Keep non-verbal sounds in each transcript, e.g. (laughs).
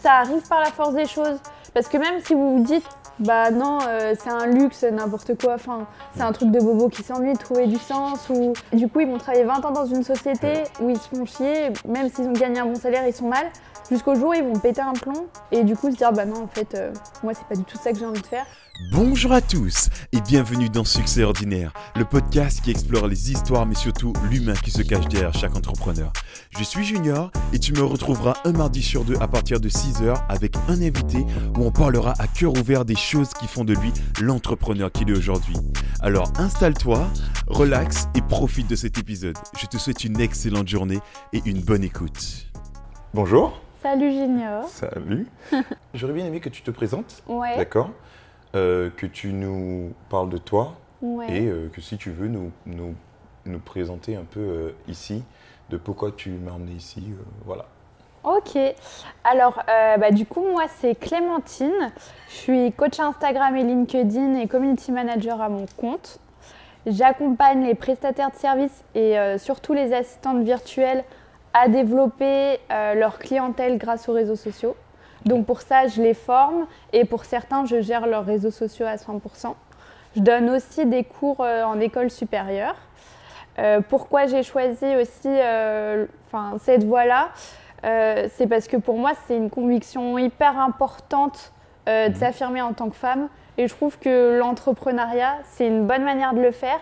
Ça arrive par la force des choses. Parce que même si vous vous dites, bah non, euh, c'est un luxe, n'importe quoi, enfin, c'est un truc de bobo qui s'ennuie de trouver du sens, ou du coup ils vont travailler 20 ans dans une société où ils se font chier, même s'ils ont gagné un bon salaire, ils sont mal, jusqu'au jour où ils vont péter un plomb, et du coup se dire, bah non, en fait, euh, moi c'est pas du tout ça que j'ai envie de faire. Bonjour à tous et bienvenue dans Succès Ordinaire, le podcast qui explore les histoires mais surtout l'humain qui se cache derrière chaque entrepreneur. Je suis Junior et tu me retrouveras un mardi sur deux à partir de 6h avec un invité où on parlera à cœur ouvert des choses qui font de lui l'entrepreneur qu'il est aujourd'hui. Alors installe-toi, relax et profite de cet épisode. Je te souhaite une excellente journée et une bonne écoute. Bonjour. Salut Junior. Salut. (laughs) J'aurais bien aimé que tu te présentes. Ouais. D'accord euh, que tu nous parles de toi Ouais. et euh, que si tu veux nous, nous, nous présenter un peu euh, ici de pourquoi tu m'as emmené ici. voilà. Ok. Alors, bah, du coup, moi, c'est Clémentine. Je suis coach Instagram et LinkedIn et community manager à mon compte. J'accompagne les prestataires de services et surtout les assistantes virtuelles à développer euh, leur clientèle grâce aux réseaux sociaux. Donc pour ça, je les forme et pour certains, je gère leurs réseaux sociaux à 100%. Je donne aussi des cours euh, en école supérieure. Euh, pourquoi j'ai choisi aussi cette voie-là C'est parce que pour moi, c'est une conviction hyper importante de Mhm. s'affirmer en tant que femme. Et je trouve que l'entrepreneuriat, c'est une bonne manière de le faire.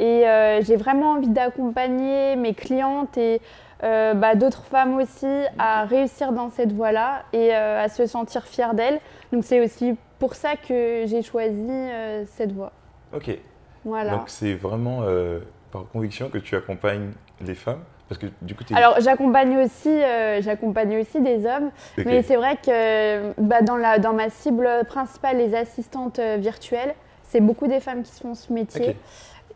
Et j'ai vraiment envie d'accompagner mes clientes et euh, bah, d'autres femmes aussi à réussir dans cette voie-là et euh, à se sentir fières d'elles. Donc c'est aussi pour ça que j'ai choisi euh, cette voie. Ok. Voilà. Donc c'est vraiment par conviction que tu accompagnes les femmes? Parce que du coup. Alors j'accompagne aussi, euh, j'accompagne aussi des hommes, mais c'est vrai que bah, dans, la, dans ma cible principale, les assistantes virtuelles, c'est beaucoup des femmes qui font ce métier.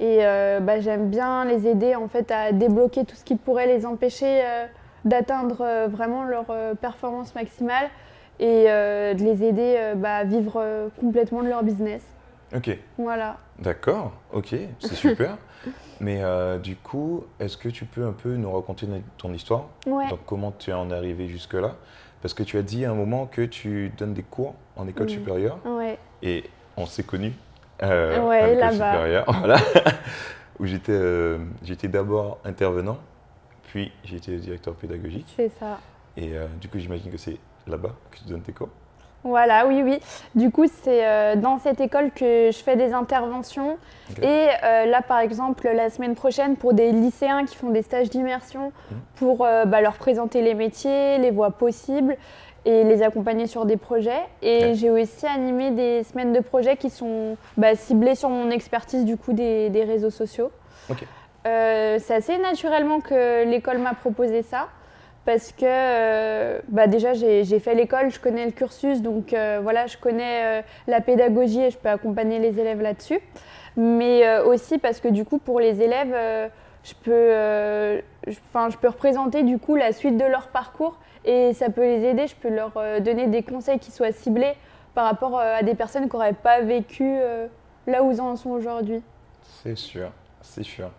Et euh, bah, j'aime bien les aider en fait à débloquer tout ce qui pourrait les empêcher euh, d'atteindre euh, vraiment leur performance maximale et de les aider bah, à vivre complètement de leur business. Ok. Voilà. D'accord. Ok. C'est (laughs) super. Mais euh, du coup, est-ce que tu peux un peu nous raconter ton histoire? Ouais. Donc comment tu en es arrivé jusque là Parce que tu as dit à un moment que tu donnes des cours en école supérieure Ouais. et on s'est connus euh, Ouais, là-bas. (laughs) voilà, où j'étais euh, j'étais d'abord intervenant, puis été directeur pédagogique C'est ça. et euh, du coup j'imagine que c'est là-bas que tu donnes tes cours. Voilà, oui, oui. Du coup, c'est euh, dans cette école que je fais des interventions. Et euh, là, par exemple, la semaine prochaine, pour des lycéens qui font des stages d'immersion, Mhm. pour euh, bah, leur présenter les métiers, les voies possibles et les accompagner sur des projets. Et j'ai aussi animé des semaines de projets qui sont bah, ciblées sur mon expertise du coup des, des réseaux sociaux. Euh, c'est assez naturellement que l'école m'a proposé ça parce que euh, bah déjà j'ai fait l'école, je connais le cursus, donc euh, voilà, je connais la pédagogie et je peux accompagner les élèves là-dessus. Mais aussi parce que du coup pour les élèves, je peux, je- je peux représenter du coup la suite de leur parcours et ça peut les aider. Je peux leur euh, donner des conseils qui soient ciblés par rapport euh, à des personnes qui n'auraient pas vécu euh, là où ils en sont aujourd'hui. C'est sûr, c'est sûr.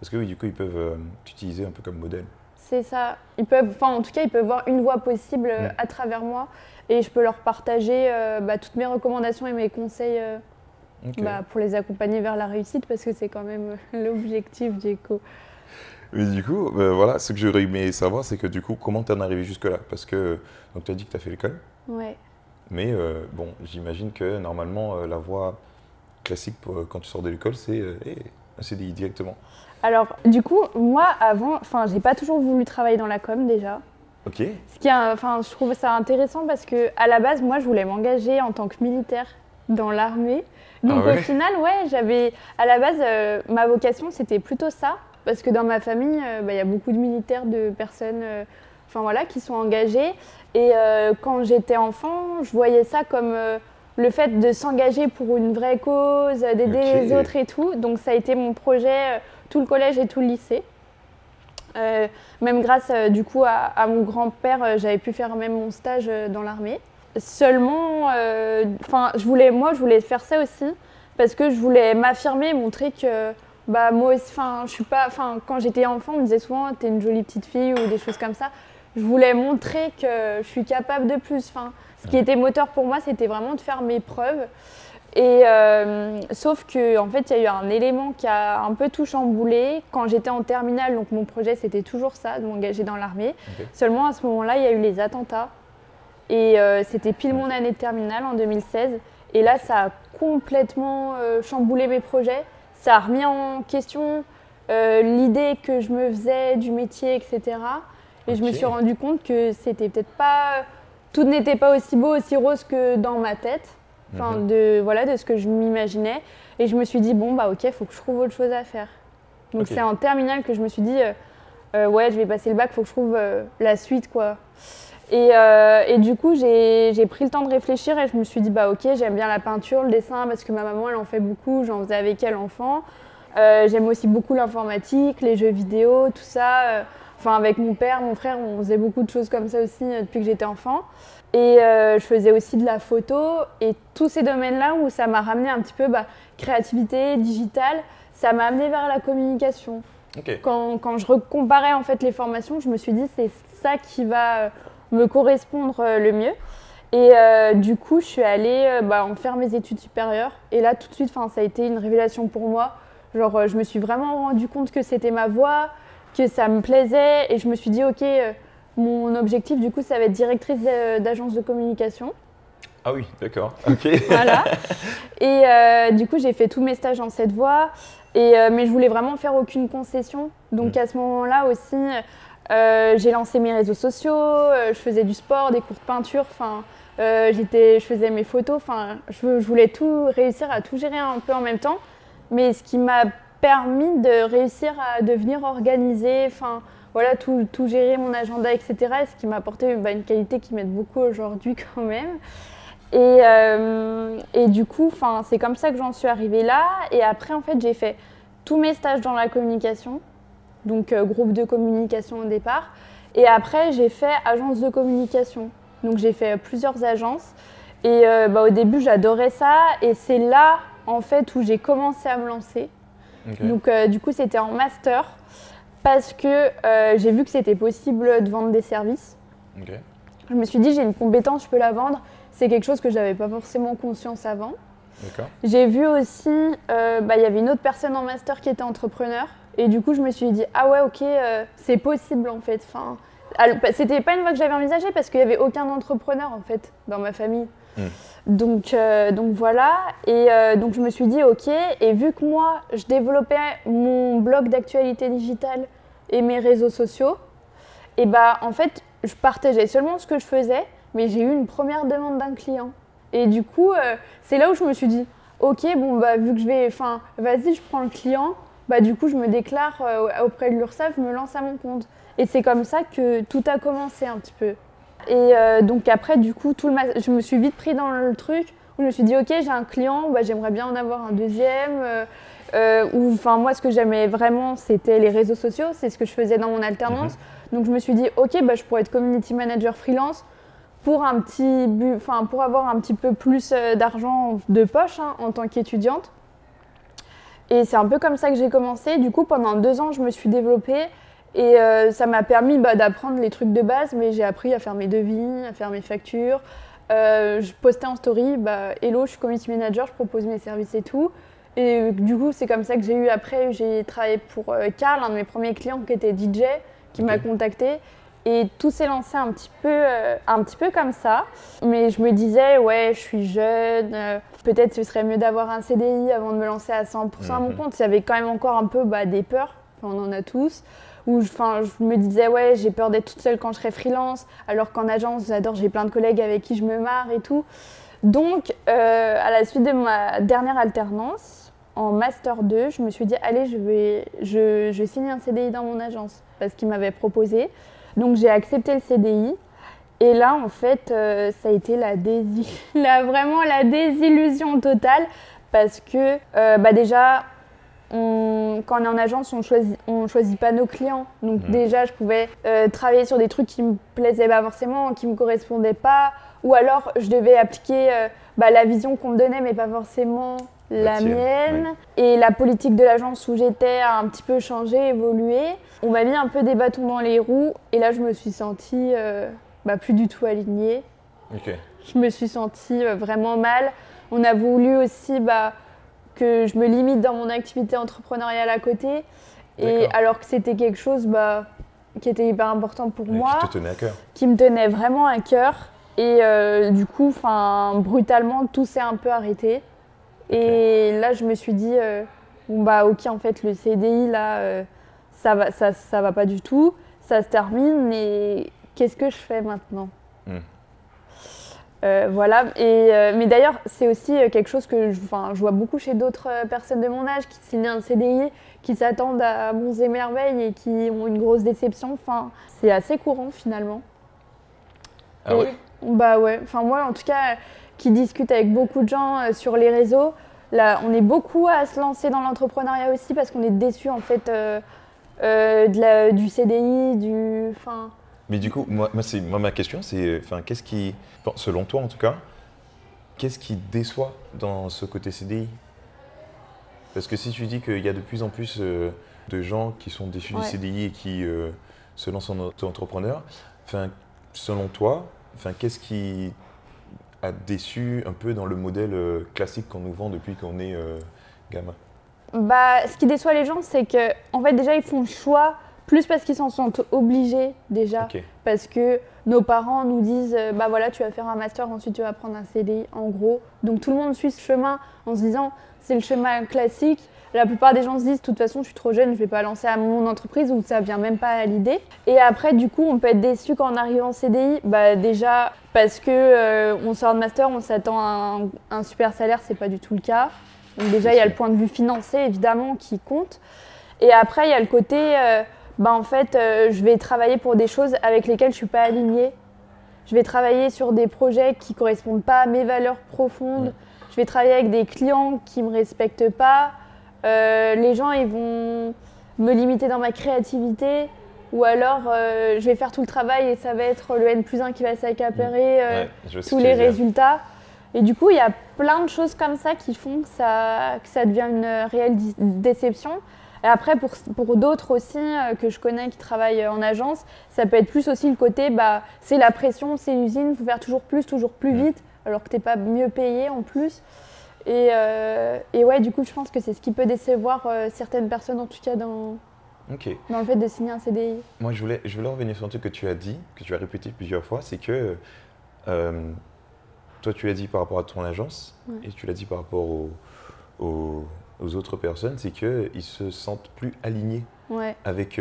Parce que oui, du coup ils peuvent t'utiliser un peu comme modèle. C'est ça. Ils peuvent, enfin, en tout cas, ils peuvent voir une voie possible euh, Mm. à travers moi et je peux leur partager euh, bah, toutes mes recommandations et mes conseils euh, bah, pour les accompagner vers la réussite parce que c'est quand même (laughs) l'objectif du coup. Mais du coup, euh, voilà, ce que j'aurais aimé savoir, c'est que du coup, comment t'en es arrivé jusque-là? Parce que donc tu as dit que tu as fait l'école, Ouais. mais euh, bon, j'imagine que normalement euh, la voie classique pour, euh, quand tu sors de l'école, c'est hey, un CDI directement. Alors, du coup, moi, avant, enfin, j'ai pas toujours voulu travailler dans la com déjà. Ok. Ce qui, est- enfin, je trouve ça intéressant parce que à la base, moi, je voulais m'engager en tant que militaire dans l'armée. Donc Ah ouais? au final, ouais, j'avais à la base euh, ma vocation, c'était plutôt ça parce que dans ma famille, euh, bah, il y a beaucoup de militaires, de personnes, euh, enfin voilà, qui sont engagées. Et euh, quand j'étais enfant, je voyais ça comme le fait de s'engager pour une vraie cause, d'aider les autres et tout. Donc ça a été mon projet tout le collège et tout le lycée. Euh, même grâce euh, du coup à, à mon grand-père, euh, j'avais pu faire même mon stage dans l'armée. Seulement, enfin, je voulais, moi, je voulais faire ça aussi parce que je voulais m'affirmer, montrer que, bah, moi enfin, je suis pas, enfin, quand j'étais enfant, on me disait souvent, t'es une jolie petite fille ou des choses comme ça. je voulais montrer que je suis capable de plus. Enfin, ce qui était moteur pour moi, c'était vraiment de faire mes preuves. Et euh, sauf que en fait, il y a eu un élément qui a un peu tout chamboulé quand j'étais en terminale. Donc mon projet, c'était toujours ça, de m'engager dans l'armée. Seulement à ce moment-là, il y a eu les attentats. Et euh, c'était pile mon année de terminale en 2016. Et là, ça a complètement euh, chamboulé mes projets. Ça a remis en question l'idée que je me faisais du métier, etc. Et je me suis rendu compte que c'était peut-être pas. Tout n'était pas aussi beau, aussi rose que dans ma tête. Enfin, mhm. de, voilà, de ce que je m'imaginais. Et je me suis dit, bon, bah ok, il faut que je trouve autre chose à faire. Donc c'est en terminale que je me suis dit, euh, euh, ouais, je vais passer le bac, il faut que je trouve euh, la suite, quoi. Et, et du coup, j'ai pris le temps de réfléchir et je me suis dit, bah ok, j'aime bien la peinture, le dessin, parce que ma maman, elle en fait beaucoup, j'en faisais avec elle enfant. j'aime aussi beaucoup l'informatique, les jeux vidéo, tout ça. Enfin, avec mon père, mon frère, on faisait beaucoup de choses comme ça aussi euh, depuis que j'étais enfant. Et euh, je faisais aussi de la photo et tous ces domaines-là où ça m'a ramené un petit peu bah, créativité, digital, ça m'a amené vers la communication. Quand, quand, je comparais en fait les formations, je me suis dit c'est ça qui va euh, me correspondre le mieux. Et du coup, je suis allée bah, en faire mes études supérieures. Et là, tout de suite, ça a été une révélation pour moi. Genre, je me suis vraiment rendu compte que c'était ma voie, que ça me plaisait et je me suis dit, ok, euh, mon objectif du coup, ça va être directrice d'agence de communication. Ah oui, d'accord. (laughs) Ok. voilà. Et euh, du coup, j'ai fait tous mes stages dans cette voie. Et, euh, mais je voulais vraiment faire aucune concession. Donc mm. à ce moment-là aussi, j'ai lancé mes réseaux sociaux. je faisais du sport, des cours de peinture. Enfin, j'étais, je faisais mes photos. Enfin, je, voulais tout réussir à tout gérer un peu en même temps. Mais ce qui m'a permis de réussir à devenir organisée, enfin voilà, tout, gérer mon agenda, etc. Ce qui m'a apporté bah, une qualité qui m'aide beaucoup aujourd'hui (laughs) quand même. Et, euh, et du coup, c'est comme ça que j'en suis arrivée là. Et après, en fait, j'ai fait tous mes stages dans la communication, donc euh, groupe de communication au départ. Et après, j'ai fait agence de communication. Donc j'ai fait plusieurs agences. Et euh, bah, au début, j'adorais ça. Et c'est là, en fait, où j'ai commencé à me lancer. Donc, euh, du coup, c'était en master parce que j'ai vu que c'était possible de vendre des services. Je me suis dit, j'ai une compétence, je peux la vendre. C'est quelque chose que je n'avais pas forcément conscience avant. J'ai vu aussi, bah, il y avait une autre personne en master qui était entrepreneur. Et du coup, je me suis dit, ah ouais, ok, c'est possible en fait. Enfin, c'était pas une voie que j'avais envisagée parce qu'il n'y avait aucun entrepreneur en fait dans ma famille. Hmm. Donc, euh, donc voilà, et euh, donc je me suis dit ok, et vu que moi je développais mon blog d'actualité digitale et mes réseaux sociaux, et bah en fait je partageais seulement ce que je faisais, mais j'ai eu une première demande d'un client. Et du coup, euh, c'est là où je me suis dit ok, bon bah vu que je vais, enfin vas-y, je prends le client, bah du coup je me déclare auprès de l'URSSAF, je me lance à mon compte. Et c'est comme ça que tout a commencé un petit peu. Et euh, donc après, du coup, tout le je me suis vite pris dans le truc où je me suis dit, ok, j'ai un client, bah, j'aimerais bien en avoir un deuxième. Euh, euh enfin, moi, ce que j'aimais vraiment, c'était les réseaux sociaux, c'est ce que je faisais dans mon alternance. Mhm. Donc je me suis dit, ok, bah, je pourrais être community manager freelance pour un petit, enfin, pour avoir un petit peu plus euh, d'argent de poche hein, en tant qu'étudiante. Et c'est un peu comme ça que j'ai commencé. Du coup, pendant deux ans, je me suis développée. Et euh, ça m'a permis bah, d'apprendre les trucs de base, mais j'ai appris à faire mes devis, à faire mes factures. Euh, je postais en story, bah, hello, je suis community manager, je propose mes services et tout. Et du coup, c'est comme ça que j'ai eu après, j'ai travaillé pour euh, Karl, un de mes premiers clients qui était DJ, qui m'a contacté. Et tout s'est lancé un petit, peu, un petit peu comme ça. Mais je me disais, ouais, je suis jeune, peut-être ce serait mieux d'avoir un CDI avant de me lancer à 100% à mon mhm. compte. Il y avait quand même encore un peu bah, des peurs, on en a tous où enfin, je me disais, ouais, j'ai peur d'être toute seule quand je serai freelance, alors qu'en agence, j'adore, j'ai plein de collègues avec qui je me marre et tout. Donc, euh, à la suite de ma dernière alternance, en Master 2, je me suis dit, allez, je vais, je, je signe un CDI dans mon agence, parce qu'il m'avait proposé. Donc, j'ai accepté le CDI. Et là, en fait, euh, ça a été la, (laughs) la, vraiment la désillusion totale, parce que euh, bah déjà, quand on est en agence, on choisit, on choisit pas nos clients. Donc mmh. déjà, je pouvais euh, travailler sur des trucs qui me plaisaient pas forcément, qui me correspondaient pas, ou alors je devais appliquer bah, la vision qu'on me donnait, mais pas forcément la, La tienne, mienne. Et la politique de l'agence où j'étais a un petit peu changé, évolué. On m'a mis un peu des bâtons dans les roues. Et là, je me suis sentie euh, bah, plus du tout alignée. Je me suis sentie euh, vraiment mal. On a voulu aussi bah, que je me limite dans mon activité entrepreneuriale à côté. Et alors que c'était quelque chose bah, qui était hyper important pour moi Qui te tenait à cœur. qui me tenait vraiment à cœur. Et euh, du coup, brutalement, tout s'est un peu arrêté. Et là, je me suis dit, euh, bon bah ok, en fait, le CDI là, euh, ça va, ça, ça va pas du tout, ça se termine. Et qu'est-ce que je fais maintenant Hmm. Euh, Voilà. Et mais d'ailleurs, c'est aussi quelque chose que je, enfin, je vois beaucoup chez d'autres personnes de mon âge qui signent un CDI, qui s'attendent à bons et merveilles et qui ont une grosse déception. Enfin, c'est assez courant finalement. Ah Et- ouais Bah ouais, enfin moi en tout cas, qui discute avec beaucoup de gens euh, sur les réseaux, là on est beaucoup à se lancer dans l'entrepreneuriat aussi parce qu'on est déçu en fait euh, euh, de la- du CDI, du... Enfin, Mais du coup, moi, moi, moi ma question, c'est, qu'est-ce qui, bon, selon toi en tout cas, qu'est-ce qui déçoit dans ce côté CDI Parce que si tu dis qu'il y a de plus en plus de gens qui sont déçus Ouais. du CDI et qui euh, se lancent en auto-entrepreneur, enfin, selon toi, enfin, qu'est-ce qui a déçu un peu dans le modèle euh, classique qu'on nous vend depuis qu'on est euh, gamin. Bah, ce qui déçoit les gens, c'est que en fait déjà ils font le choix plus parce qu'ils s'en sont obligés déjà. Parce que nos parents nous disent euh, bah voilà tu vas faire un master ensuite tu vas prendre un CDI en gros. Donc tout le monde suit ce chemin en se disant c'est le chemin classique la plupart des gens se disent de toute façon je suis trop jeune je vais pas lancer à mon entreprise ou ça vient même pas à l'idée et après du coup on peut être déçu quand on arrive en CDI bah déjà parce que euh, on sort de master on s'attend à un, un super salaire c'est pas du tout le cas donc déjà il y a le point de vue financier évidemment qui compte et après il y a le côté euh, bah en fait, euh, je vais travailler pour des choses avec lesquelles je suis pas alignée. Je vais travailler sur des projets qui correspondent pas à mes valeurs profondes. Je vais travailler avec des clients qui me respectent pas. Euh, les gens, ils vont me limiter dans ma créativité. Ou alors, euh, je vais faire tout le travail et ça va être le N plus 1 qui va s'accaparer euh, Ouais, vois ce tous les résultats. Et du coup, il y a plein de choses comme ça qui font que ça, que ça devient une réelle déception. Et après, pour, pour d'autres aussi euh, que je connais qui travaillent en agence, ça peut être plus aussi le côté, bah, c'est la pression, c'est l'usine, il faut faire toujours plus, toujours plus Mm. vite, alors que tu n'es pas mieux payé en plus. Et, euh, et ouais, du coup, je pense que c'est ce qui peut décevoir euh, certaines personnes, en tout cas dans, Ok. dans le fait de signer un CDI. Moi, je voulais, je voulais revenir sur un truc que tu as dit, que tu as répété plusieurs fois, c'est que euh, toi, tu l'as dit par rapport à ton agence Ouais. et tu l'as dit par rapport aux, autres personnes, c'est qu'ils se sentent plus alignés Ouais. avec,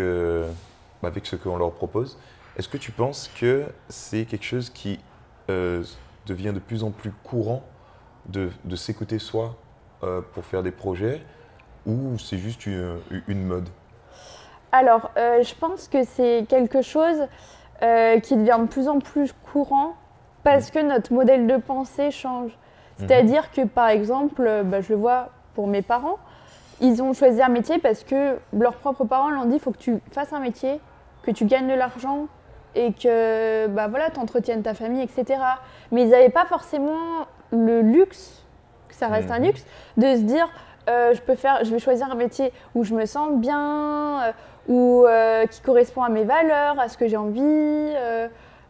avec ce qu'on leur propose. Est-ce que tu penses que c'est quelque chose qui devient de plus en plus courant de, de s'écouter soi euh, pour faire des projets ou c'est juste une, une mode? Alors, euh, je pense que c'est quelque chose euh, qui devient de plus en plus courant parce que notre modèle de pensée change. C'est-à-dire que, par exemple, bah, je le vois pour mes parents, ils ont choisi un métier parce que leurs propres parents leur ont dit il faut que tu fasses un métier, que tu gagnes de l'argent et que bah, voilà, tu entretiennes ta famille, etc. Mais ils n'avaient pas forcément le luxe, que ça reste un Mhm. luxe, de se dire euh, je, peux faire, je vais choisir un métier où je me sens bien, euh, ou euh, qui correspond à mes valeurs, à ce que j'ai envie.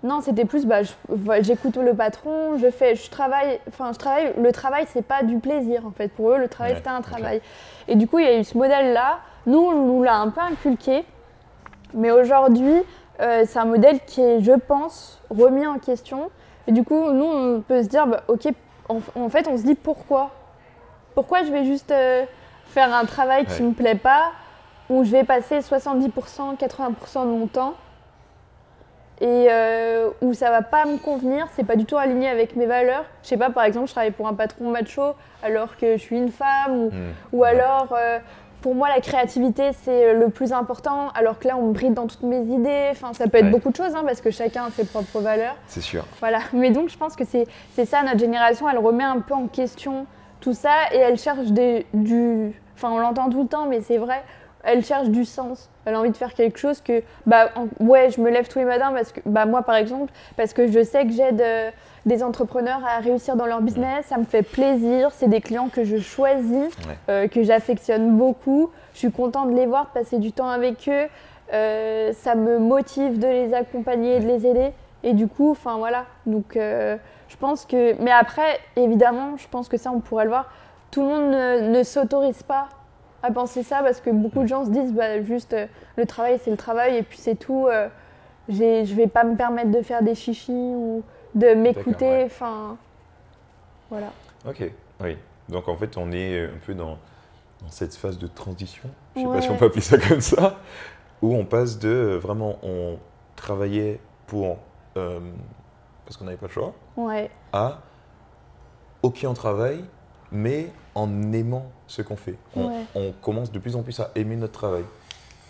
non, c'était plus, bah, j'écoute le patron, je fais, je travaille. Enfin, je travaille. Le travail, c'est pas du plaisir en fait. Pour eux, le travail Ouais, c'était un travail. Et du coup, il y a eu ce modèle-là. Nous, on nous l'a un peu inculqué, mais aujourd'hui, c'est un modèle qui est, je pense, remis en question. Et du coup, nous, on peut se dire, bah, ok, en, en fait, on se dit pourquoi? Pourquoi je vais juste euh, faire un travail qui Ouais. me plaît pas, où je vais passer 70%, 80% de mon temps et euh, où ça va pas me convenir, c'est pas du tout aligné avec mes valeurs. Je sais pas, par exemple, je travaille pour un patron macho alors que je suis une femme, ou, Hmm. ou alors euh, pour moi la créativité c'est le plus important, alors que là on me bride dans toutes mes idées. Enfin, ça peut être Ouais. beaucoup de choses hein, parce que chacun a ses propres valeurs. C'est sûr. Voilà, (laughs) mais donc je pense que c'est c'est ça, notre génération, elle remet un peu en question tout ça et elle cherche des, du... Enfin, on l'entend tout le temps, mais c'est vrai, elle cherche du sens. Elle a envie de faire quelque chose que, bah, en- ouais, je me lève tous les matins parce que, bah, moi par exemple, parce que je sais que j'aide euh, des entrepreneurs à réussir dans leur business, ça me fait plaisir, c'est des clients que je choisis, Ouais. euh, que j'affectionne beaucoup. Je suis contente de les voir, de passer du temps avec eux. Euh, ça me motive de les accompagner, de les aider. Et du coup, enfin voilà. Donc, euh, je pense que. Mais après, évidemment, je pense que ça, on pourrait le voir. Tout le monde ne, ne s'autorise pas à penser ça parce que beaucoup de gens se disent bah, juste euh, le travail, c'est le travail et puis c'est tout. je vais pas me permettre de faire des chichis ou de m'écouter. ouais. Enfin, voilà. Ok, oui. Donc en fait, on est un peu dans, dans cette phase de transition, je sais Ouais. pas si on peut appeler ça comme ça, où on passe de euh, vraiment, on travaillait pour, euh, parce qu'on n'avait pas le choix, Ouais. à, ok, on travaille, mais en aimant ce qu'on fait. On, Ouais. on commence de plus en plus à aimer notre travail.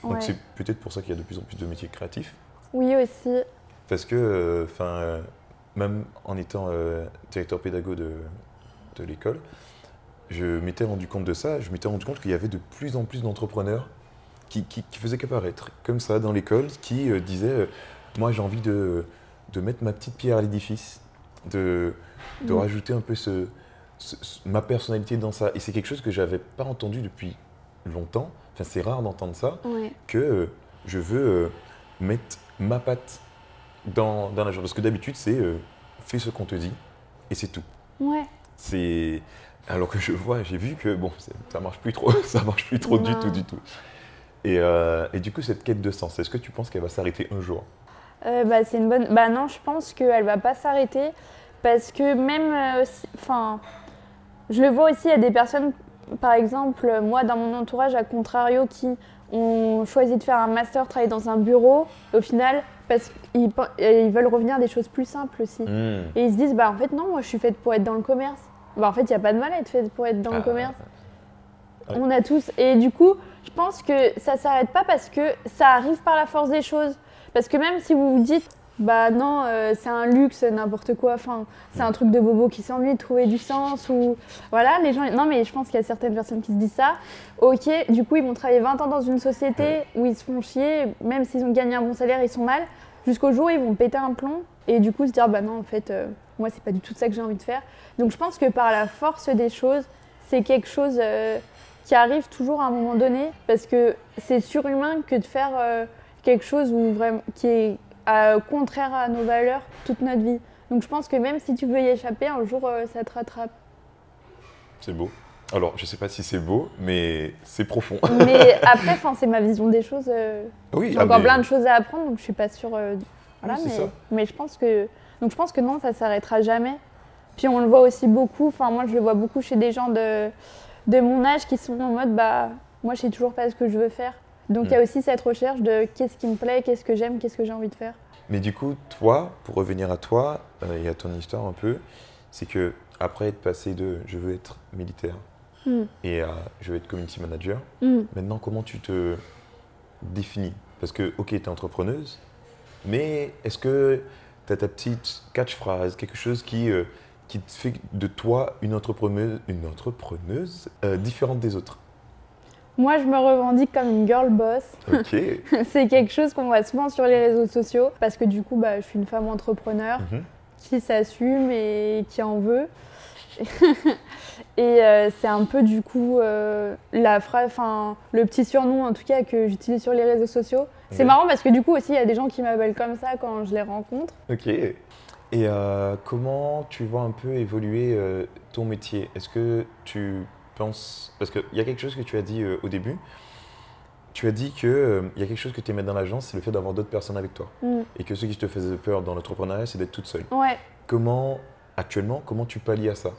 Donc ouais. c'est peut-être pour ça qu'il y a de plus en plus de métiers créatifs. Oui, aussi. Parce que, enfin, même en étant euh, directeur pédago de, de l'école, je m'étais rendu compte de ça. Je m'étais rendu compte qu'il y avait de plus en plus d'entrepreneurs qui, qui, qui faisaient qu'apparaître, comme ça, dans l'école, qui euh, disaient euh, Moi, j'ai envie de, de mettre ma petite pierre à l'édifice, de, de Mm. rajouter un peu ce, ce- ce- ma personnalité dans ça. Et c'est quelque chose que j'avais pas entendu depuis longtemps. Enfin, c'est rare d'entendre ça Ouais. que je veux mettre ma patte dans, dans la chose. Parce que d'habitude, c'est euh, fais ce qu'on te dit et c'est tout. Ouais. C'est alors que je vois, j'ai vu que bon, ça marche plus trop, (laughs) ça marche plus trop du tout, du tout. Et, euh, et du coup, cette quête de sens, est-ce que tu penses qu'elle va s'arrêter un jour? Euh, bah, c'est une bonne. Bah non, je pense qu'elle va pas s'arrêter parce que même, euh, si- enfin, je le vois aussi, il y a des personnes, par exemple, moi dans mon entourage, à contrario, qui ont choisi de faire un master, travailler dans un bureau, au final, parce qu'ils ils veulent revenir à des choses plus simples aussi. Hmm. Et ils se disent, bah en fait non, moi je suis faite pour être dans le commerce. Bah en fait, il n'y a pas de mal à être faite pour être dans le Ah, commerce. Ouais. On a tous. Et du coup, je pense que ça s'arrête pas parce que ça arrive par la force des choses. Parce que même si vous vous dites, bah non, euh, c'est un luxe, n'importe quoi, enfin, c'est un truc de bobo qui s'ennuie de trouver du sens, ou voilà, les gens. Non, mais je pense qu'il y a certaines personnes qui se disent ça. Ok, du coup, ils vont travailler 20 ans dans une société où ils se font chier, même s'ils ont gagné un bon salaire, ils sont mal, jusqu'au jour où ils vont péter un plomb et du coup se dire, bah non, en fait, euh, moi, c'est pas du tout ça que j'ai envie de faire. Donc, je pense que par la force des choses, c'est quelque chose. euh, qui arrive toujours à un moment donné parce que c'est surhumain que de faire quelque chose où vraiment, qui est euh, contraire à nos valeurs toute notre vie. Donc je pense que même si tu veux y échapper, un jour euh, ça te rattrape. C'est beau. Alors, je sais pas si c'est beau, mais c'est profond. (laughs) Mais après, c'est ma vision des choses. euh, oui, J'ai ah, encore mais- plein de choses à apprendre, donc je suis pas sûre. voilà, Oui, mais, ça. mais je pense que donc je pense que non, ça s'arrêtera jamais. Puis on le voit aussi beaucoup. Enfin, moi, je le vois beaucoup chez des gens de de mon âge qui sont en mode bah moi, je sais toujours pas ce que je veux faire. Donc il y a Mm. aussi cette recherche de qu'est-ce qui me plaît, qu'est-ce que j'aime, qu'est-ce que j'ai envie de faire. Mais du coup, toi, pour revenir à toi euh, et à ton histoire un peu, c'est que après être passé de je veux être militaire Mm. et à je veux être community manager, Mm. maintenant comment tu te définis? Parce que, ok, tu es entrepreneuse, mais est-ce que tu as ta petite catchphrase, quelque chose qui, euh, qui te fait de toi une entrepreneuse, une entrepreneuse euh, différente des autres? Moi, je me revendique comme une girl boss. Ok. (laughs) c'est quelque chose qu'on voit souvent sur les réseaux sociaux parce que du coup, bah, je suis une femme entrepreneur. Mhm. qui s'assume et qui en veut. (laughs) et euh, c'est un peu du coup euh, la enfin le petit surnom en tout cas que j'utilise sur les réseaux sociaux. C'est marrant parce que du coup aussi il y a des gens qui m'appellent comme ça quand je les rencontre. Ok. Et euh, comment tu vois un peu évoluer euh, ton métier? Est-ce que tu penses... Parce qu'il y a quelque chose que tu as dit euh, au début. Tu as dit qu'il y a quelque chose que tu aimais dans l'agence, c'est le fait d'avoir d'autres personnes avec toi. Mm. Et que ce qui te faisait peur dans l'entrepreneuriat, c'est d'être toute seule. Ouais. Comment, actuellement, comment tu pallies à ça?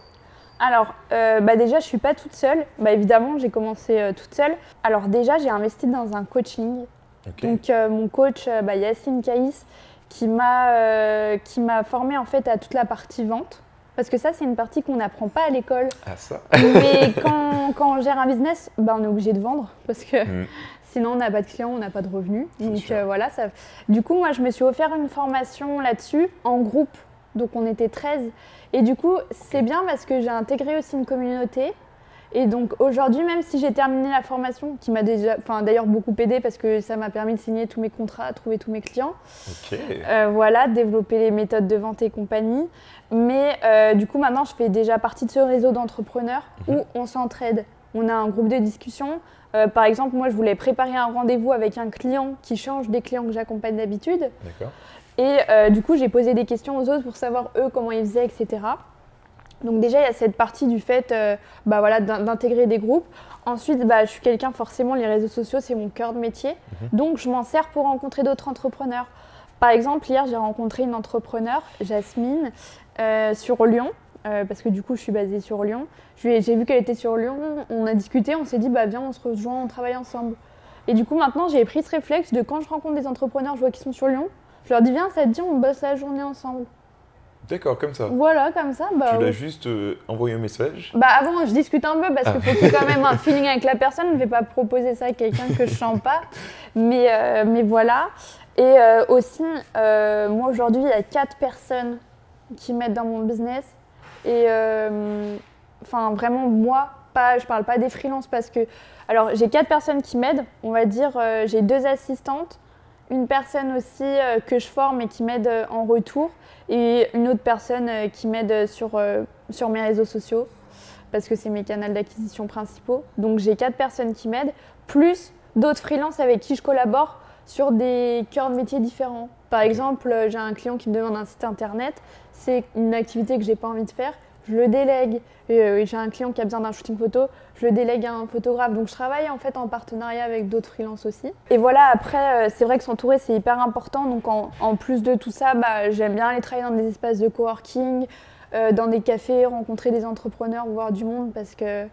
Alors, euh, bah déjà, je suis pas toute seule. Bah évidemment, j'ai commencé euh, toute seule. Alors déjà, j'ai investi dans un coaching. Donc euh, mon coach, euh, bah, Yacine Caïs, qui m'a euh, qui m'a formé en fait à toute la partie vente. Parce que ça, c'est une partie qu'on n'apprend pas à l'école. Ah ça Mais (laughs) quand, quand on gère un business, bah, on est obligé de vendre parce que Mm. sinon on n'a pas de clients, on n'a pas de revenus. Donc euh, voilà, ça... du coup moi je me suis offert une formation là-dessus en groupe. Donc on était 13. Et du coup c'est bien parce que j'ai intégré aussi une communauté. Et donc aujourd'hui, même si j'ai terminé la formation, qui m'a déjà, enfin d'ailleurs beaucoup aidé parce que ça m'a permis de signer tous mes contrats, trouver tous mes clients. Euh, voilà, développer les méthodes de vente et compagnie. Mais euh, du coup, maintenant, je fais déjà partie de ce réseau d'entrepreneurs mhm. où on s'entraide. On a un groupe de discussion. Euh, par exemple, moi, je voulais préparer un rendez-vous avec un client qui change des clients que j'accompagne d'habitude. Et du coup, j'ai posé des questions aux autres pour savoir eux comment ils faisaient, etc. Donc déjà, il y a cette partie du fait euh, bah, voilà, d'intégrer des groupes. Ensuite, bah, je suis quelqu'un, forcément, les réseaux sociaux, c'est mon cœur de métier. Mhm. Donc, je m'en sers pour rencontrer d'autres entrepreneurs. Par exemple, hier, j'ai rencontré une entrepreneur, Jasmine, euh, sur Lyon. Euh, parce que du coup, je suis basée sur Lyon. J'ai vu qu'elle était sur Lyon, on a discuté, on s'est dit, bah, viens, on se rejoint, on travaille ensemble. Et du coup, maintenant, j'ai pris ce réflexe de quand je rencontre des entrepreneurs, je vois qu'ils sont sur Lyon, je leur dis, viens, ça te dit, on bosse la journée ensemble. D'accord, comme ça. Voilà, comme ça. Bah, tu l'as juste euh, envoyé un message Bah avant, je discute un peu parce qu'il ah. faut qu'il y ait quand même un feeling avec la personne. Je ne vais pas proposer ça à quelqu'un que je sens pas. Mais, euh, mais voilà. Et euh, aussi, moi aujourd'hui, il y a quatre personnes qui m'aident dans mon business. Et enfin, vraiment, moi, pas, je parle pas des freelances parce que. Alors, j'ai quatre personnes qui m'aident. On va dire, j'ai deux assistantes une personne aussi euh, que je forme et qui m'aide euh, en retour, et une autre personne euh, qui m'aide sur, sur mes réseaux sociaux, parce que c'est mes canaux d'acquisition principaux. Donc j'ai quatre personnes qui m'aident, plus d'autres freelances avec qui je collabore sur des cœurs de métiers différents. Par exemple, j'ai un client qui me demande un site internet, c'est une activité que j'ai pas envie de faire, je le délègue. Euh, j'ai un client qui a besoin d'un shooting photo, je le délègue à un photographe. Donc je travaille en fait en partenariat avec d'autres freelances aussi. Et voilà, après, euh, c'est vrai que s'entourer, c'est hyper important. Donc en, plus de tout ça, bah, j'aime bien aller travailler dans des espaces de coworking, euh, dans des cafés, rencontrer des entrepreneurs, voir du monde parce que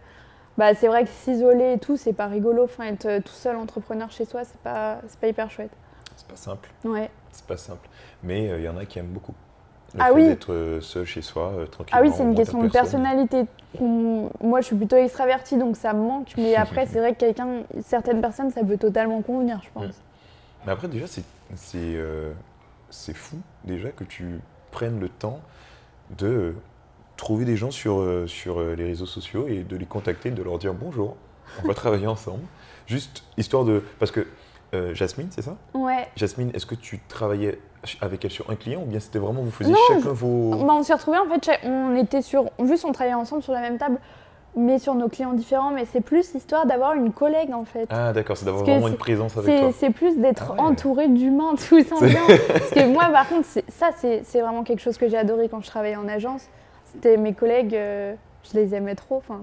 bah, c'est vrai que s'isoler et tout, c'est pas rigolo. Enfin, être tout seul entrepreneur chez soi, c'est pas, pas hyper chouette. C'est pas simple. Ouais. C'est pas simple. Mais il y en a qui aiment beaucoup ah oui. d'être euh, seul chez soi, euh, tranquillement. Ah oui, c'est une question de personnalité. Moi, je suis plutôt extravertie, donc ça me manque. Mais (laughs) après, c'est vrai que quelqu'un, certaines personnes, ça peut totalement convenir, je pense. Mais après, déjà, c'est euh, c'est fou déjà que tu prennes le temps de trouver des gens sur, sur les réseaux sociaux et de les contacter, de leur dire bonjour, on va (laughs) travailler ensemble. Juste histoire de. Parce que Jasmine, c'est ça? Ouais. Jasmine, est-ce que tu travaillais avec elle sur un client ou bien c'était vraiment vous faisiez chacun vos. Bah, on s'est retrouvés en fait, on était sur. Juste on travaillait ensemble sur la même table, mais sur nos clients différents. Mais c'est plus histoire d'avoir une collègue en fait. Ah d'accord, c'est d'avoir vraiment une présence avec toi. C'est plus d'être ah entouré d'humains tous (laughs) ensemble. Parce que moi par contre, ça c'est vraiment quelque chose que j'ai adoré quand je travaillais en agence. C'était mes collègues, euh, je les aimais trop. Enfin,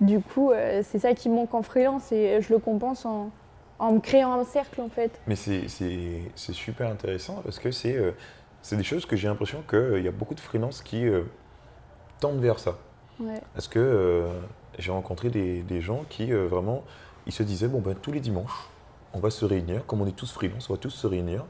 du coup, euh, c'est ça qui manque en freelance et je le compense en en me créant un cercle en fait. Mais c'est super intéressant parce que c'est euh, des choses que j'ai l'impression qu'il euh, y a beaucoup de freelances qui euh, tendent vers ça. Parce que j'ai rencontré des, des, gens qui vraiment, ils se disaient, bon ben tous les dimanches, on va se réunir, comme on est tous freelance, on va tous se réunir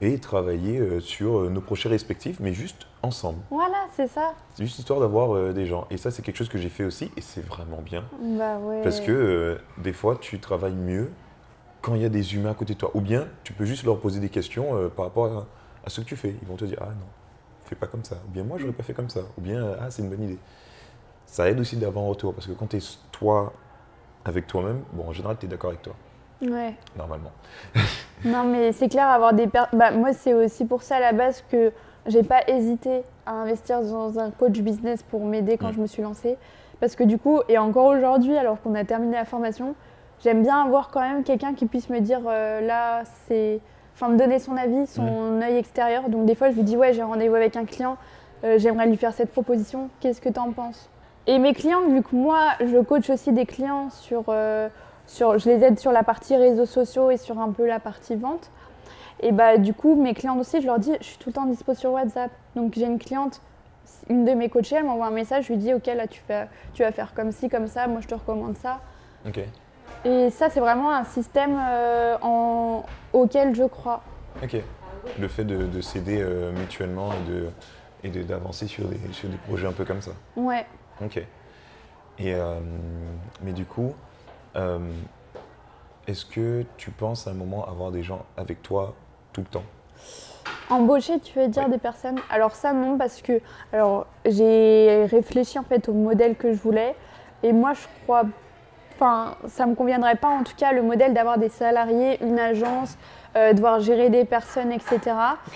et travailler sur nos projets respectifs, mais juste ensemble. Voilà, c'est ça. C'est juste histoire d'avoir des gens. Et ça, c'est quelque chose que j'ai fait aussi, et c'est vraiment bien. Bah ouais. Parce que des fois, tu travailles mieux quand il y a des humains à côté de toi. Ou bien tu peux juste leur poser des questions euh, par rapport à, ce que tu fais. Ils vont te dire Ah non, fais pas comme ça. Ou bien moi, j'aurais pas fait comme ça. Ou bien Ah, c'est une bonne idée. Ça aide aussi d'avoir un retour parce que quand tu es toi avec toi-même, bon, en général, tu es d'accord avec toi. Ouais. Normalement. (laughs) (laughs) non, mais c'est clair, avoir des. Bah, moi, c'est aussi pour ça à la base que j'ai pas hésité à investir dans un coach business pour m'aider quand mm. je me suis lancée. Parce que du coup, et encore aujourd'hui, alors qu'on a terminé la formation, j'aime bien avoir quand même quelqu'un qui puisse me dire euh, là, c'est. Enfin, me donner son avis, son œil extérieur. Donc, des fois, je lui dis ouais, j'ai rendez-vous avec un client, euh, j'aimerais lui faire cette proposition, qu'est-ce que tu en penses? Et mes clients, vu que moi, je coach aussi des clients sur. Euh, sur je les aide sur la partie réseaux sociaux et sur un peu la partie vente. Et bah, du coup, mes clients aussi, je leur dis je suis tout le temps dispo sur WhatsApp. Donc, j'ai une cliente une de mes coachées, elle m'envoie un message, je lui dis ok là tu, fais, tu vas faire comme ci, comme ça, moi je te recommande ça. Ok. Et ça, c'est vraiment un système euh, en... auquel je crois. Ok. Le fait de, s'aider euh, mutuellement et d'avancer sur des, sur des projets un peu comme ça. Ouais. Ok. Et, euh, mais du coup, est-ce que tu penses à un moment avoir des gens avec toi tout le temps? Embaucher, tu veux dire des personnes? Alors ça non, parce que alors j'ai réfléchi en fait au modèle que je voulais. Et moi, je crois, enfin, ça me conviendrait pas en tout cas le modèle d'avoir des salariés, une agence, euh, devoir gérer des personnes, etc.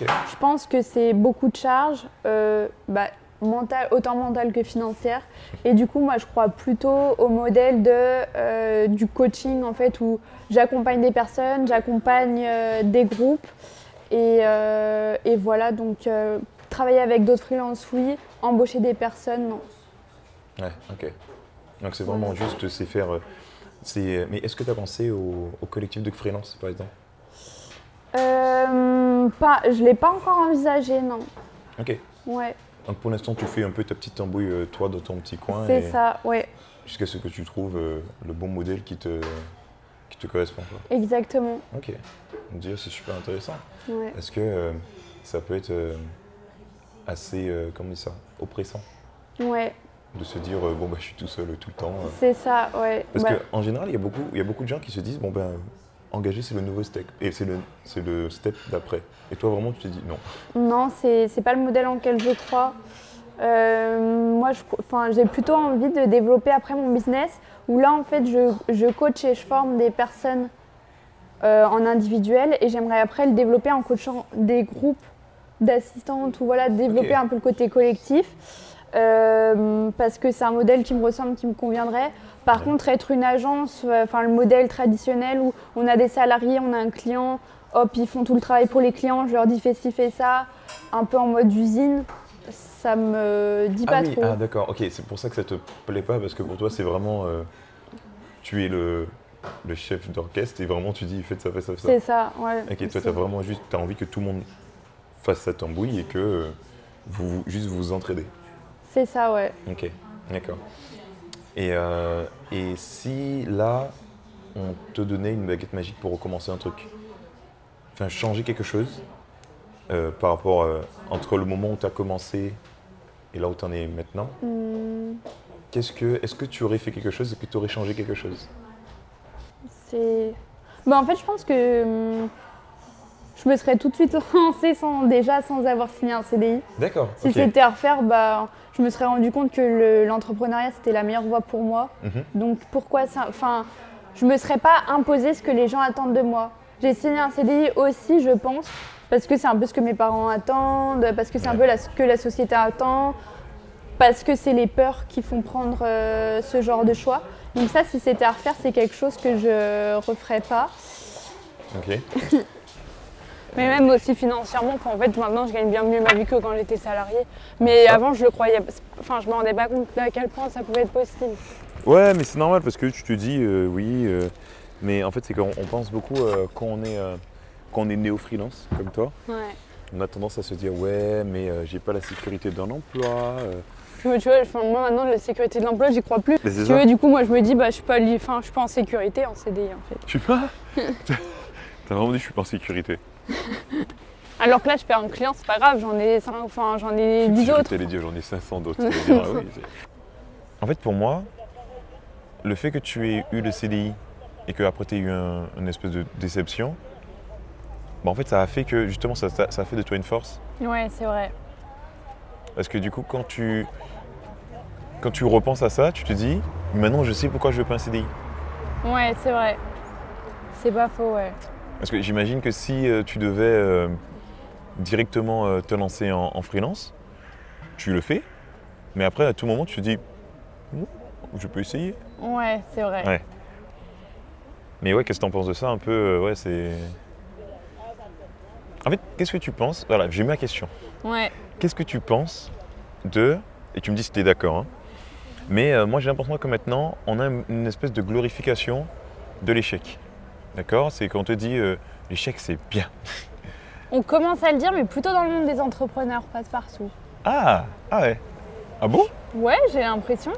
Je pense que c'est beaucoup de charges, euh, bah, mentale- autant mentales que financières. Et du coup, moi, je crois plutôt au modèle de, euh, du coaching, en fait, où j'accompagne des personnes, j'accompagne des groupes. Et, et voilà, donc travailler avec d'autres freelances, oui. Embaucher des personnes, non. Ouais, ok. Donc c'est vraiment juste, c'est faire. euh, c'est- Mais est-ce que tu as pensé au, au collectif de freelance, par exemple? Euh, pas, je ne l'ai pas encore envisagé, non. Ok. Ouais, Donc pour l'instant, tu fais un peu ta petite embrouille, euh, toi, dans ton petit coin, c'est ça, ouais, jusqu'à ce que tu trouves euh, le bon modèle qui te, qui te correspond. Quoi. exactement. Ok. Déjà, c'est super intéressant. Ouais. Est-ce que euh, ça peut être euh, assez, euh, comment on dit ça, oppressant? Ouais, de se dire, euh, bon, bah, je suis tout seul tout le temps euh. c'est ça, ouais. Parce Bah, qu'en général, il y, a beaucoup, il y a beaucoup de gens qui se disent, bon, ben, engager, c'est le nouveau step. Et c'est le, c'est le step d'après. Et toi, vraiment, tu te dis, non. Non, c'est c'est pas le modèle en lequel je crois. Euh, moi, j'ai plutôt envie de développer après mon business où là, en fait, je, je coach et je forme des personnes euh, en individuel et j'aimerais après le développer en coachant des groupes d'assistantes ou voilà, développer un peu le côté collectif euh, parce que c'est un modèle qui me ressemble, qui me conviendrait. Par Ouais. contre, être une agence, euh, enfin le modèle traditionnel où on a des salariés, on a un client, hop, ils font tout le travail pour les clients, je leur dis fais ci, fais ça, un peu en mode usine, ça me dit pas ah oui, trop. ah d'accord, ok, c'est pour ça que ça te plaît pas, parce que pour toi, c'est vraiment. euh, tu es le, le chef d'orchestre et vraiment, tu dis, faites ça, faites ça, faites ça. c'est ça, ouais. Ok, toi, t'as vraiment juste, t'as envie que tout le monde fasse sa tambouille et que euh, vous, juste vous vous entraidez. C'est ça, ouais. Ok, d'accord. Et, euh, et si là, on te donnait une baguette magique pour recommencer un truc, enfin changer quelque chose euh, par rapport euh, entre le moment où tu as commencé et là où tu en es maintenant, Hmm, qu'est-ce que, est-ce que tu aurais fait quelque chose et que tu aurais changé quelque chose? C'est. Bah, en fait, je pense que hum, je me serais tout de suite (laughs) lancée sans, déjà sans avoir signé un CDI. D'accord, Si c'était à refaire, bah, je me serais rendu compte que le- l'entrepreneuriat c'était la meilleure voie pour moi. Mhm. Donc pourquoi ça Enfin, je me serais pas imposé ce que les gens attendent de moi. J'ai signé un CDI aussi, je pense, parce que c'est un peu ce que mes parents attendent, parce que c'est un peu ce que la société attend, parce que c'est les peurs qui font prendre euh, ce genre de choix. Donc ça, si c'était à refaire, c'est quelque chose que je referais pas. Ok. (laughs) Mais même aussi financièrement, enfin, en fait maintenant je gagne bien mieux ma vie que quand j'étais salariée. Mais Ça. avant je le croyais, enfin je me rendais pas compte à quel point ça pouvait être possible. Ouais, mais c'est normal parce que tu te dis euh, oui, euh, mais en fait c'est qu'on on pense beaucoup euh, quand on est quand on est néo freelance comme toi, Ouais. on a tendance à se dire ouais, mais j'ai pas la sécurité d'un emploi. Tu vois, tu moi maintenant la sécurité de l'emploi j'y crois plus. Tu vois, du coup moi je me dis bah je suis pas, li- enfin, je suis pas en sécurité en CDI en fait. Suis pas. (laughs) T'as vraiment dit je suis pas en sécurité. (laughs) Alors que là je perds un client, c'est pas grave, j'en ai enfin j'en ai 10 autres. J'allais dire j'en ai 500 d'autres. (laughs) Ah oui, en fait pour moi, le fait que tu aies eu le CDI et que après tu aies eu un- une espèce de déception, bah, en fait ça a fait que justement ça, ça- ça a fait de toi une force. Ouais c'est vrai. Parce que du coup, quand tu, quand tu repenses à ça, tu te dis, maintenant je sais pourquoi je veux pas un CDI. Ouais c'est vrai. C'est pas faux ouais. Parce que j'imagine que si euh, tu devais euh, directement euh, te lancer en, en freelance, tu le fais, mais après à tout moment tu te dis, Ouh, je peux essayer. Ouais c'est vrai. Ouais. Mais ouais, qu'est-ce que t'en penses de ça un peu Ouais, c'est. En fait, qu'est-ce que tu penses Voilà, j'ai ma question. Ouais. Qu'est-ce que tu penses de, et tu me dis si tu es d'accord, hein, mais euh, moi j'ai l'impression que maintenant on a une espèce de glorification de l'échec. D'accord C'est quand on te dit euh, l'échec c'est bien. (laughs) On commence à le dire mais plutôt dans le monde des entrepreneurs, pas de partout. Ah Ah ouais Ah bon? Ouais, j'ai l'impression.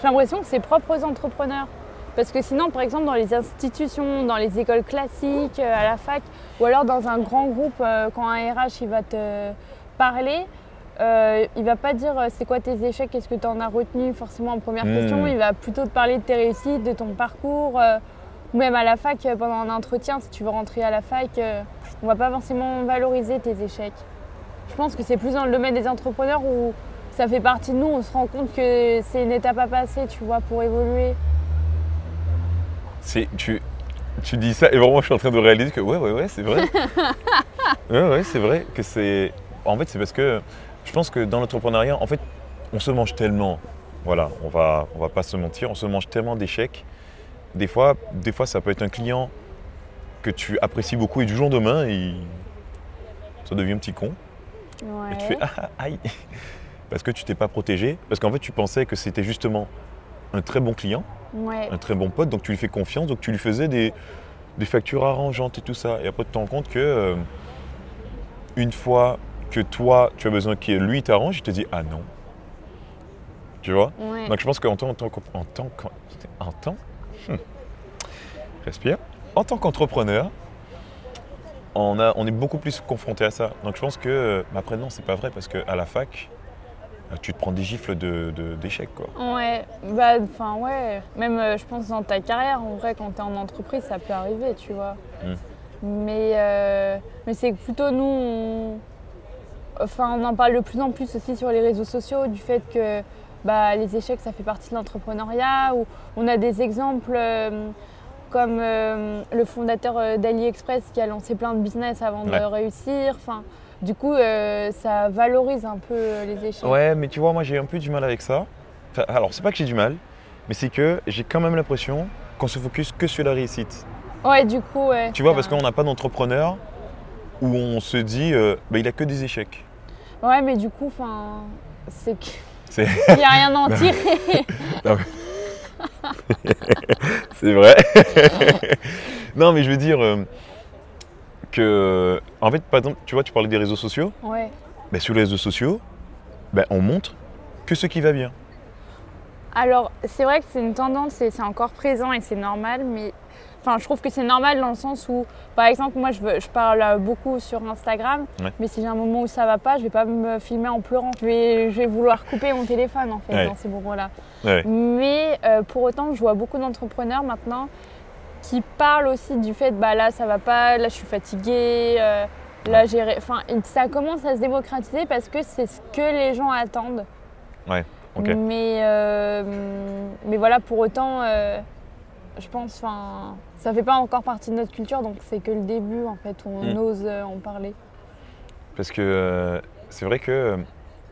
J'ai l'impression que c'est propre aux entrepreneurs. Parce que sinon, par exemple, dans les institutions, dans les écoles classiques, euh, à la fac, ou alors dans un grand groupe, euh, quand un RH il va te parler, euh, il va pas dire c'est quoi tes échecs, qu'est-ce que tu en as retenu forcément en première Hmm. question. Il va plutôt te parler de tes réussites, de ton parcours. euh, ou même à la fac, euh, pendant un entretien, si tu veux rentrer à la fac, euh, on va pas forcément valoriser tes échecs. Je pense que c'est plus dans le domaine des entrepreneurs où ça fait partie de nous, on se rend compte que c'est une étape à passer, tu vois, pour évoluer. C'est, tu, tu dis ça et vraiment je suis en train de réaliser que ouais, ouais, ouais, c'est vrai. (laughs) ouais, ouais, c'est vrai que c'est. En fait, c'est parce que je pense que dans l'entrepreneuriat, en fait, on se mange tellement. Voilà, on va, on va pas se mentir, on se mange tellement d'échecs. Des fois, des fois, ça peut être un client que tu apprécies beaucoup et du jour au lendemain, il... ça devient un petit con. Ouais. Et tu fais ah, aïe Parce que tu t'es pas protégé, parce qu'en fait tu pensais que c'était justement un très bon client, Ouais. un très bon pote, donc tu lui fais confiance, donc tu lui faisais des, des factures arrangeantes et tout ça. Et après tu te rends compte que euh, une fois que toi tu as besoin que lui t'arrange, il te dit ah non. Tu vois? Ouais. Donc je pense qu'en tant, en tant, en tant, en tant- hmm. respire, en tant qu'entrepreneur, on, a, on est beaucoup plus confronté à ça. Donc je pense que, mais après non, c'est pas vrai parce qu'à la fac, euh, tu te prends des gifles de, de- d'échecs quoi. Ouais, bah, enfin, ouais. Même, euh, je pense, dans ta carrière, en vrai, quand t'es en entreprise, ça peut arriver, tu vois. Mm. Mais, euh, mais c'est plutôt nous, on... Enfin, on en parle de plus en plus aussi sur les réseaux sociaux, du fait que bah, les échecs, ça fait partie de l'entrepreneuriat. Ou on a des exemples euh, comme euh, le fondateur euh, d'AliExpress qui a lancé plein de business avant Ouais. de réussir. Enfin, du coup, euh, ça valorise un peu les échecs. Ouais, mais tu vois, moi j'ai un peu du mal avec ça. Enfin, alors c'est pas que j'ai du mal, mais c'est que j'ai quand même l'impression qu'on se focus que sur la réussite. Ouais, du coup, ouais. Tu vois, parce qu'on n'a pas d'entrepreneur où on se dit, bah, il a que des échecs. Ouais, mais du coup, enfin, c'est qu'il C'est n'y a rien à en (laughs) tirer. (laughs) (laughs) C'est vrai. non, mais je veux dire euh, que, en fait, par exemple, tu vois, tu parlais des réseaux sociaux. ouais. Ben, sur les réseaux sociaux, ben, on montre que ce qui va bien. Alors, c'est vrai que c'est une tendance et c'est encore présent et c'est normal, mais enfin, je trouve que c'est normal dans le sens où, par exemple, moi, je, veux- je parle beaucoup sur Instagram, Ouais. mais si j'ai un moment où ça va pas, je vais pas me filmer en pleurant. Je vais, je vais vouloir couper mon téléphone, en fait, Ouais. dans ces moments-là. Ouais. Mais euh, pour autant, je vois beaucoup d'entrepreneurs maintenant qui parlent aussi du fait, bah là, ça va pas, là, je suis fatiguée. euh, Là, j'ai, enfin, ça commence à se démocratiser parce que c'est ce que les gens attendent. Ok. Mais, euh, mais voilà, pour autant, je pense, enfin, ça fait pas encore partie de notre culture, donc c'est que le début en fait où on Mm. ose euh, en parler. Parce que euh, c'est vrai que euh,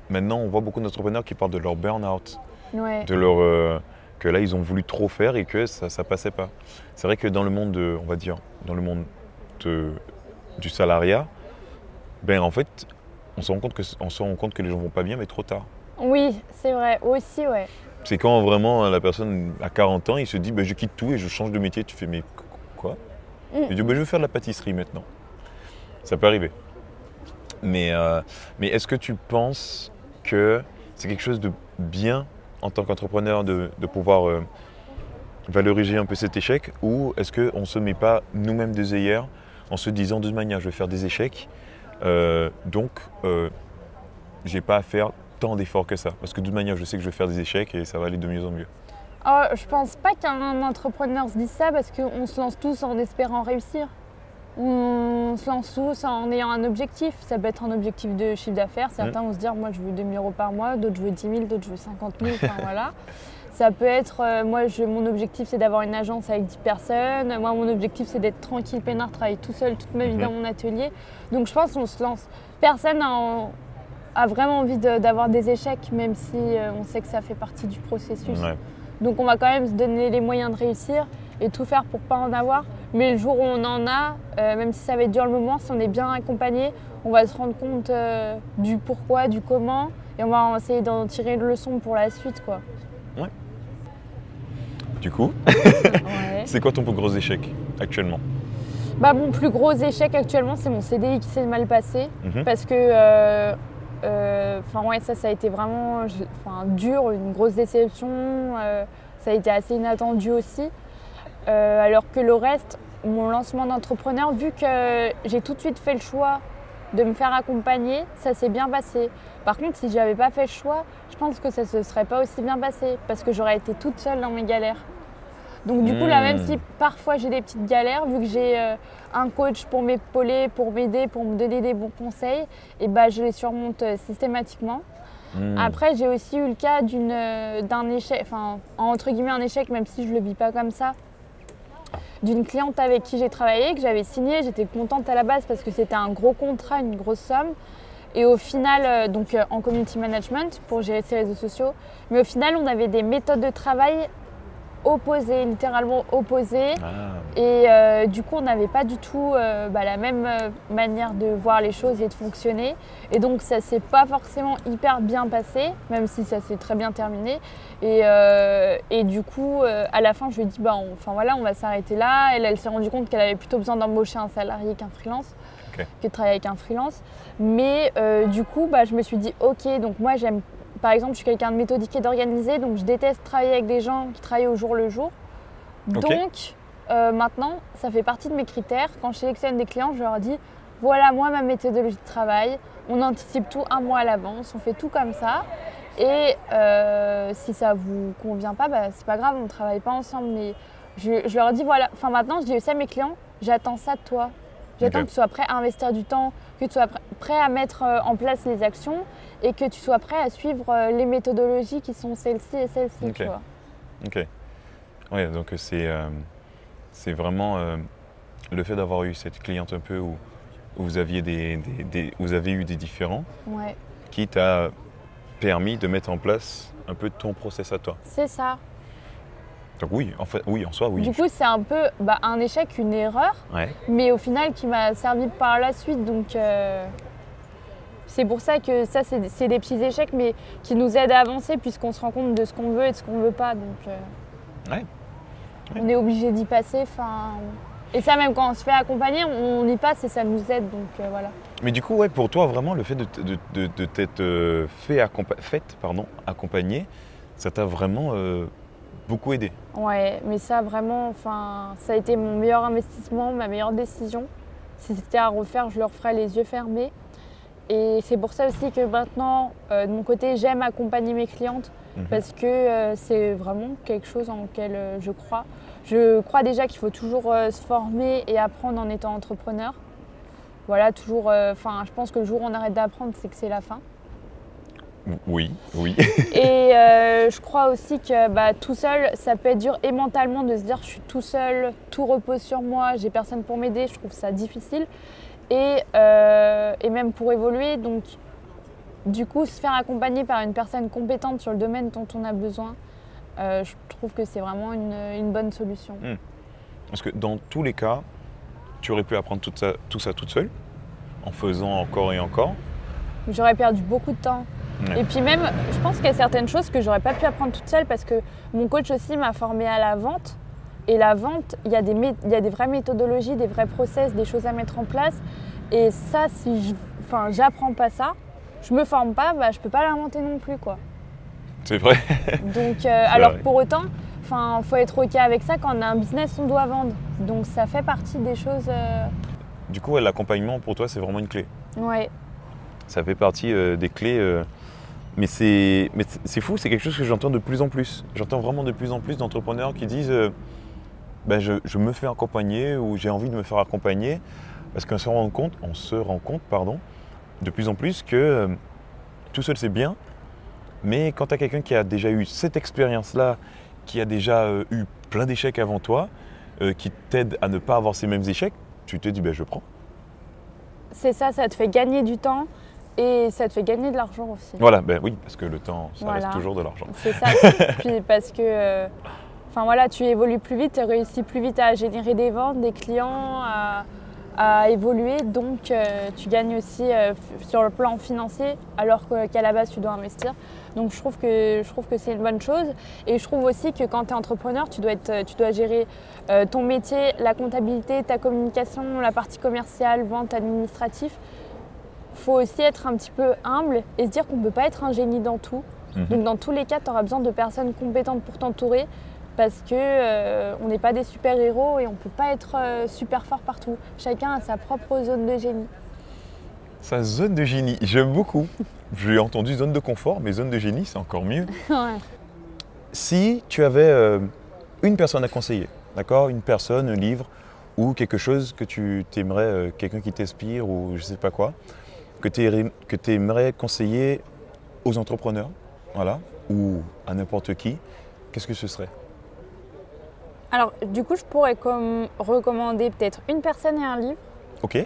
maintenant, on voit beaucoup d'entrepreneurs qui parlent de leur burn-out, Ouais. de leur euh, que là, ils ont voulu trop faire et que ça, ça passait pas. C'est vrai que dans le monde, de- on va dire, dans le monde de- du salariat, ben en fait, on se rend compte que on se rend compte que les gens vont pas bien, mais trop tard. Oui, c'est vrai, aussi, ouais. C'est quand vraiment la personne à 40 ans, il se dit ben, je quitte tout et je change de métier. Tu fais mais quoi? Mm. Il dit ben, je veux faire de la pâtisserie maintenant. Ça peut arriver. Mais, euh, mais est-ce que tu penses que c'est quelque chose de bien en tant qu'entrepreneur de, de pouvoir euh, valoriser un peu cet échec? Ou est-ce qu'on ne se met pas nous-mêmes des œillères en se disant de toute manière je vais faire des échecs euh, donc euh, j'ai pas à faire tant d'efforts que ça parce que de toute manière je sais que je vais faire des échecs et ça va aller de mieux en mieux. Oh, je pense pas qu'un entrepreneur se dise ça parce qu'on se lance tous en espérant réussir. On se lance tous en ayant un objectif. Ça peut être un objectif de chiffre d'affaires. Certains vont se dire moi je veux 2000 euros par mois, d'autres je veux 10 000, d'autres je veux 50 000. Enfin (laughs) voilà. Ça peut être euh, moi je, mon objectif c'est d'avoir une agence avec 10 personnes. Moi mon objectif c'est d'être tranquille, peinard, travailler tout seul toute ma vie dans mon atelier. Donc je pense qu'on se lance. Personne n'a en- a vraiment envie de- d'avoir des échecs, même si euh, on sait que ça fait partie du processus. Ouais. Donc on va quand même se donner les moyens de réussir et tout faire pour pas en avoir. Mais le jour où on en a, euh, même si ça va être dur le moment, si on est bien accompagné, on va se rendre compte euh, du pourquoi, du comment, et on va essayer d'en tirer une leçon pour la suite, quoi. Du coup, Ouais. (laughs) c'est quoi ton plus gros échec actuellement? Bah, mon plus gros échec actuellement, c'est mon CDI qui s'est mal passé. Mhm. Parce que, euh, enfin ouais, ça, ça a été vraiment dur, une grosse déception. euh, ça a été assez inattendu aussi. Euh, alors que le reste, mon lancement d'entrepreneur, vu que j'ai tout de suite fait le choix de me faire accompagner, ça s'est bien passé. Par contre, si j'avais pas fait le choix, je pense que ça se serait pas aussi bien passé parce que j'aurais été toute seule dans mes galères. Donc du coup, là, même Hmm. si parfois j'ai des petites galères, vu que j'ai euh, un coach pour m'épauler, pour m'aider, pour me donner des bons conseils, et bah, je les surmonte euh, systématiquement. Hmm. Après, j'ai aussi eu le cas euh, d'un échec, enfin, entre guillemets un échec, même si je le vis pas comme ça, d'une cliente avec qui j'ai travaillé, que j'avais signé. J'étais contente à la base parce que c'était un gros contrat, une grosse somme. Et au final, donc en community management pour gérer ses réseaux sociaux, mais au final, on avait des méthodes de travail opposées, littéralement opposées. Ah, Et euh, du coup, on n'avait pas du tout euh, bah, la même euh, manière de voir les choses et de fonctionner. Et donc, ça s'est pas forcément hyper bien passé, même si ça s'est très bien terminé. Et, euh, et du coup, à la fin, je lui ai dit, bah, on, enfin voilà, on va s'arrêter là. Elle, elle s'est rendue compte qu'elle avait plutôt besoin d'embaucher un salarié qu'un freelance, que de travailler avec un freelance. Mais du coup, bah, je me suis dit, ok, donc moi, j'aime, par exemple, je suis quelqu'un de méthodique et d'organisé, donc je déteste travailler avec des gens qui travaillent au jour le jour. Donc, euh, maintenant, ça fait partie de mes critères. Quand je sélectionne des clients, je leur dis voilà, moi, ma méthodologie de travail. On anticipe tout un mois à l'avance, on fait tout comme ça. Et euh, si ça vous convient pas, bah, c'est pas grave, on ne travaille pas ensemble. Mais je, je leur dis voilà, enfin maintenant, je dis aussi à mes clients j'attends ça de toi. J'attends que tu sois prêt à investir du temps, que tu sois pr- prêt à mettre euh, en place les actions et que tu sois prêt à suivre euh, les méthodologies qui sont celles-ci et celles-ci. Ok. tu vois. Ok. Ouais, donc c'est euh, c'est vraiment euh, le fait d'avoir eu cette cliente un peu où, où vous aviez des, des- des- vous avez eu des différends Ouais, qui t'a permis de mettre en place un peu ton process à toi. c'est ça. Donc oui, en fait, oui, en soi, oui. Du coup, c'est un peu bah, un échec, une erreur, Ouais. mais au final qui m'a servi par la suite. Donc, euh, c'est pour ça que ça, c'est des petits échecs, mais qui nous aident à avancer puisqu'on se rend compte de ce qu'on veut et de ce qu'on veut pas. Donc, euh, Ouais. on est obligé d'y passer. Et ça, même quand on se fait accompagner, on, y passe et ça nous aide. Donc, euh, voilà. Mais du coup, ouais, pour toi, vraiment, le fait de, de, de- de t'être fait accompa- faite, pardon, accompagner, ça t'a vraiment beaucoup aidé. Ouais, mais ça, vraiment, enfin, ça a été mon meilleur investissement, ma meilleure décision. Si c'était à refaire, je le referais les yeux fermés. Et c'est pour ça aussi que maintenant, euh, de mon côté, j'aime accompagner mes clientes Mhm. parce que euh, c'est vraiment quelque chose en lequel euh, je crois. Je crois déjà qu'il faut toujours se former et apprendre en étant entrepreneur. Voilà, toujours. Enfin, je pense que le jour où on arrête d'apprendre, c'est que c'est la fin. Oui, oui. Et euh, je crois aussi que bah, tout seul, ça peut être dur et mentalement de se dire je suis tout seul, tout repose sur moi, j'ai personne pour m'aider, je trouve ça difficile. Et, euh, et même pour évoluer, donc du coup, se faire accompagner par une personne compétente sur le domaine dont on a besoin, euh, je trouve que c'est vraiment une, une bonne solution. Parce que dans tous les cas, tu aurais pu apprendre tout ça, tout ça toute seule, en faisant encore et encore. J'aurais perdu beaucoup de temps. Ouais. Et puis même, je pense qu'il y a certaines choses que j'aurais pas pu apprendre toute seule parce que mon coach aussi m'a formée à la vente. Et la vente, il y, a des il y a des vraies méthodologies, des vrais process, des choses à mettre en place. Et ça, si je enfin, j'apprends pas ça, je me forme pas, bah, je peux pas l'inventer non plus. quoi. C'est vrai. Donc, (laughs) euh, alors vrai. pour autant, il faut être OK avec ça. Quand on a un business, on doit vendre. Donc ça fait partie des choses. euh, Du coup, l'accompagnement pour toi, c'est vraiment une clé. Ouais, Ça fait partie euh, des clés. Mais c'est fou, c'est quelque chose que j'entends de plus en plus. J'entends vraiment de plus en plus d'entrepreneurs qui disent euh, Ben, je, me fais accompagner ou j'ai envie de me faire accompagner parce qu'on se rend compte, on se rend compte pardon, de plus en plus que euh, tout seul c'est bien, mais quand tu as quelqu'un qui a déjà eu cette expérience-là, qui a déjà euh, eu plein d'échecs avant toi, qui t'aide à ne pas avoir ces mêmes échecs, tu te dis ben, je prends. c'est ça, ça te fait gagner du temps et ça te fait gagner de l'argent aussi. Voilà, ben oui, parce que le temps, ça Voilà. reste toujours de l'argent. C'est ça. (laughs) Puis parce que, euh, enfin voilà, tu évolues plus vite, tu réussis plus vite à générer des ventes, des clients, à, à évoluer. Donc euh, tu gagnes aussi euh, sur le plan financier, alors qu'à la base tu dois investir. Donc je trouve que je trouve que c'est une bonne chose. Et je trouve aussi que quand tu es entrepreneur, tu dois être, tu dois gérer ton métier, la comptabilité, ta communication, la partie commerciale, vente, administratif. Faut aussi être un petit peu humble et se dire qu'on ne peut pas être un génie dans tout. Mhm. Donc dans tous les cas, tu auras besoin de personnes compétentes pour t'entourer parce que euh, on n'est pas des super-héros et on ne peut pas être euh, super fort partout. Chacun a sa propre zone de génie. Sa zone de génie, j'aime beaucoup. J'ai entendu zone de confort, mais zone de génie, c'est encore mieux. (laughs) Ouais. Si tu avais euh, une personne à conseiller, d'accord? Une personne, un livre ou quelque chose que tu t'aimerais, euh, quelqu'un qui t'inspire ou je sais pas quoi, que tu aimerais conseiller aux entrepreneurs, voilà, ou à n'importe qui, qu'est-ce que ce serait? Alors, du coup, je pourrais comme recommander peut-être une personne et un livre. Ok,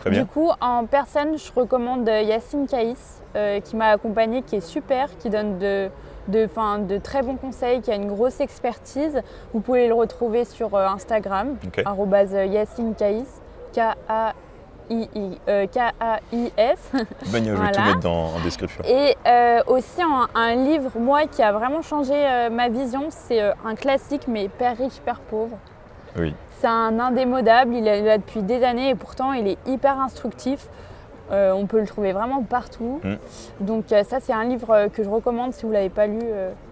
très bien. Du coup, en personne, je recommande Yacine Caïs, euh, qui m'a accompagnée, qui est super, qui donne de, de, fin, de très bons conseils, qui a une grosse expertise. Vous pouvez le retrouver sur euh, Instagram, Ok. arrobase Yacine Caïs, K-A-I-S. Ben, je vais tout mettre dans, en description. Et euh, aussi un, un livre, moi, qui a vraiment changé euh, ma vision, c'est euh, un classique, mais Père riche, Père pauvre. Oui. C'est un indémodable, il est là depuis des années et pourtant il est hyper instructif. On peut le trouver vraiment partout. Mm. Donc ça c'est un livre que je recommande si vous ne l'avez pas lu,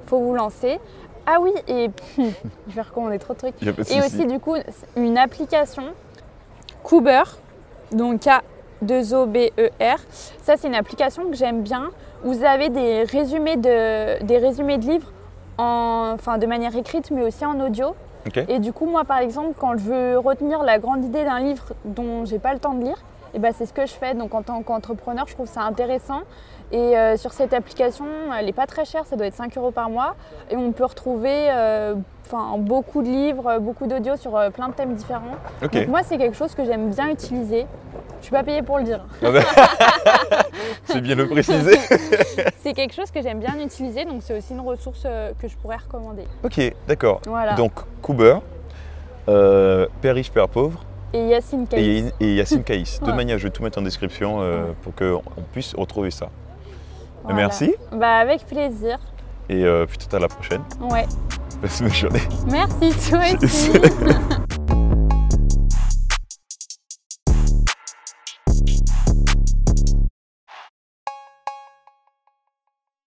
faut vous lancer. Ah oui, et (laughs) je vais recommander trop de trucs. Et aussi du coup une application Cooper, donc K2OBER. Ça c'est une application que j'aime bien. Vous avez des résumés de, des résumés de livres en, enfin, de manière écrite mais aussi en audio. Et du coup, moi, par exemple, quand je veux retenir la grande idée d'un livre dont j'ai pas le temps de lire, et ben, c'est ce que je fais. Donc, en tant qu'entrepreneur, je trouve ça intéressant. Et euh, sur cette application, elle n'est pas très chère, ça doit être 5 euros par mois. Et on peut retrouver euh, enfin, beaucoup de livres, beaucoup d'audio sur euh, plein de thèmes différents. Donc, moi, c'est quelque chose que j'aime bien utiliser. Je suis pas payée pour le dire. (laughs) (laughs) C'est bien le préciser. (laughs) C'est quelque chose que j'aime bien utiliser, donc c'est aussi une ressource euh, que je pourrais recommander. ok, d'accord. Voilà. Donc, Cooper, euh, Père riche, Père pauvre, Et Yacine Caïs. et, et Yacine Caïs. De Ouais. manière, je vais tout mettre en description euh, Ouais. pour qu'on puisse retrouver ça. Voilà. Merci Bah, avec plaisir. et euh, peut-être à la prochaine. Ouais. Passe une bonne journée. Merci, toi aussi. (laughs) (laughs)